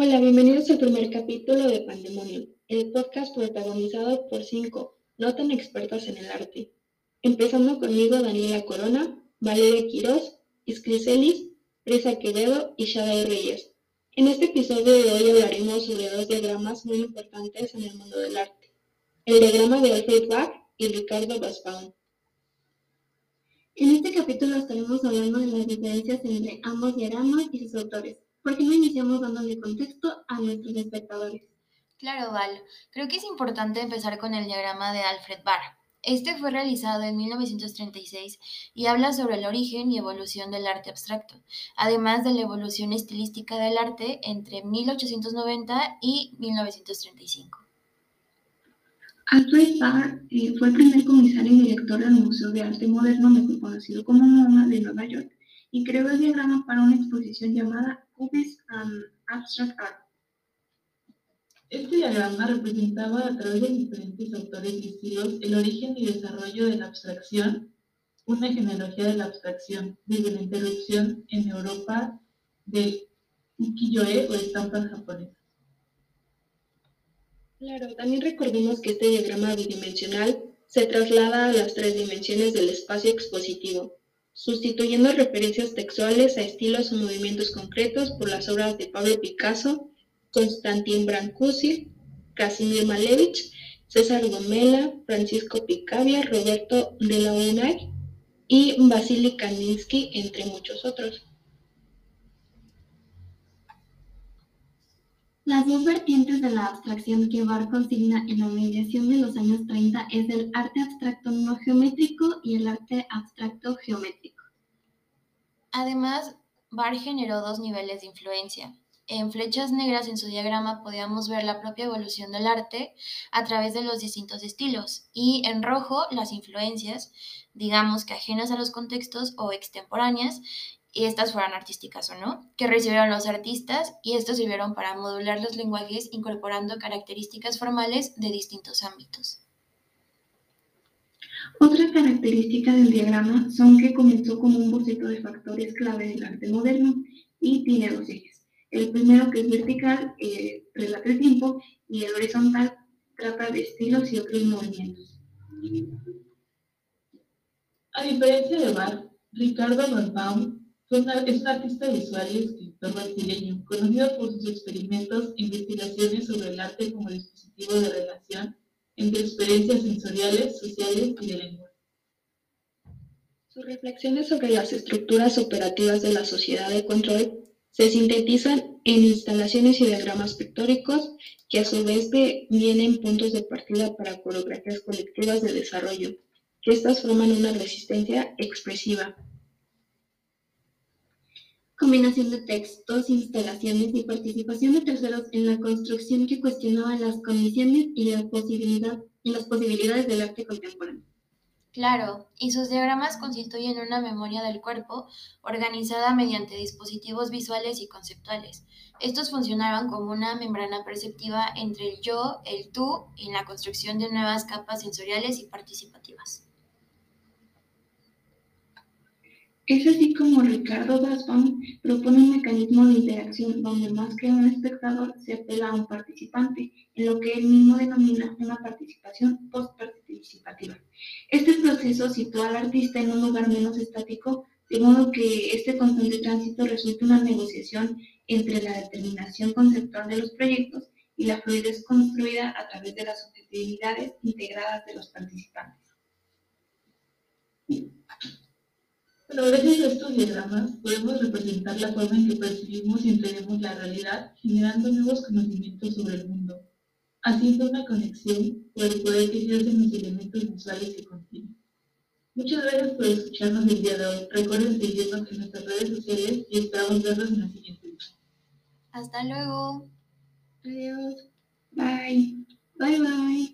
Hola, bienvenidos al primer capítulo de Pandemonium, el podcast protagonizado por cinco no tan expertas en el arte. Empezando conmigo Daniela Corona, Valeria Quirós, Iscriselis, Risa Quevedo y Shaday Reyes. En este episodio de hoy hablaremos sobre dos diagramas muy importantes en el mundo del arte. El diagrama de Alfred Bach y Ricardo Baspaun. En este capítulo estaremos hablando de las diferencias entre ambos diagramas y sus autores. ¿Por qué no iniciamos dándole contexto a nuestros espectadores? Claro, Val. Creo que es importante empezar con el diagrama de Alfred Barr. Este fue realizado en 1936 y habla sobre el origen y evolución del arte abstracto, además de la evolución estilística del arte entre 1890 y 1935. Alfred Barr eh, fue el primer comisario y director del Museo de Arte Moderno, mejor conocido como MoMA, de Nueva York, y creó el diagrama para una exposición llamada Cubes and Abstract Art. Este diagrama representaba a través de diferentes autores y estilos el origen y desarrollo de la abstracción, una genealogía de la abstracción, desde la interrupción en Europa del ukiyo-e o estampas japonesas. Claro, también recordemos que este diagrama bidimensional se traslada a las tres dimensiones del espacio expositivo, sustituyendo referencias textuales a estilos o movimientos concretos por las obras de Pablo Picasso, Konstantin Brancusi, Casimir Malevich, César Gomela, Francisco Picabia, Roberto de la UNAI y Vasily Kandinsky, entre muchos otros. Las dos vertientes de la abstracción que Barr consigna en la mediación de los años 30 es el arte abstracto no geométrico y el arte abstracto geométrico. Además, Barr generó dos niveles de influencia. En flechas negras en su diagrama podíamos ver la propia evolución del arte a través de los distintos estilos y en rojo las influencias, digamos que ajenas a los contextos o extemporáneas, y estas fueran artísticas o no, que recibieron los artistas y estos sirvieron para modular los lenguajes incorporando características formales de distintos ámbitos. Otra característica del diagrama son que comenzó como un boceto de factores clave del arte moderno y tiene dos ejes. El primero que es vertical eh, relata el tiempo y el horizontal trata de estilos y otros movimientos. A diferencia de Bar, Ricardo Van es un artista visual y escritor brasileño, conocido por sus experimentos e investigaciones sobre el arte como dispositivo de relación entre experiencias sensoriales, sociales y de lengua. Sus reflexiones sobre las estructuras operativas de la sociedad de control se sintetizan en instalaciones y diagramas pictóricos que a su vez vienen puntos de partida para coreografías colectivas de desarrollo, que estas forman una resistencia expresiva combinación de textos, instalaciones y participación de terceros en la construcción que cuestionaba las condiciones y, la posibilidad, y las posibilidades del arte contemporáneo. Claro, y sus diagramas constituyen una memoria del cuerpo organizada mediante dispositivos visuales y conceptuales. Estos funcionaban como una membrana perceptiva entre el yo, el tú y la construcción de nuevas capas sensoriales y participativas. Es así como Ricardo Basbaum propone un mecanismo de interacción donde más que un espectador se apela a un participante, en lo que él mismo denomina una participación post-participativa. Este proceso sitúa al artista en un lugar menos estático, de modo que este constante tránsito resulta una negociación entre la determinación conceptual de los proyectos y la fluidez construida a través de las subjetividades integradas de los participantes. Bueno, gracias a estos diagramas podemos representar la forma en que percibimos y entendemos la realidad, generando nuevos conocimientos sobre el mundo, haciendo una conexión por el poder que ejercen los elementos visuales que contienen. Muchas gracias por escucharnos el día de hoy. Recuerden seguirnos en nuestras redes sociales y esperamos verlos en la siguiente. Hasta luego. Adiós. Bye. Bye bye.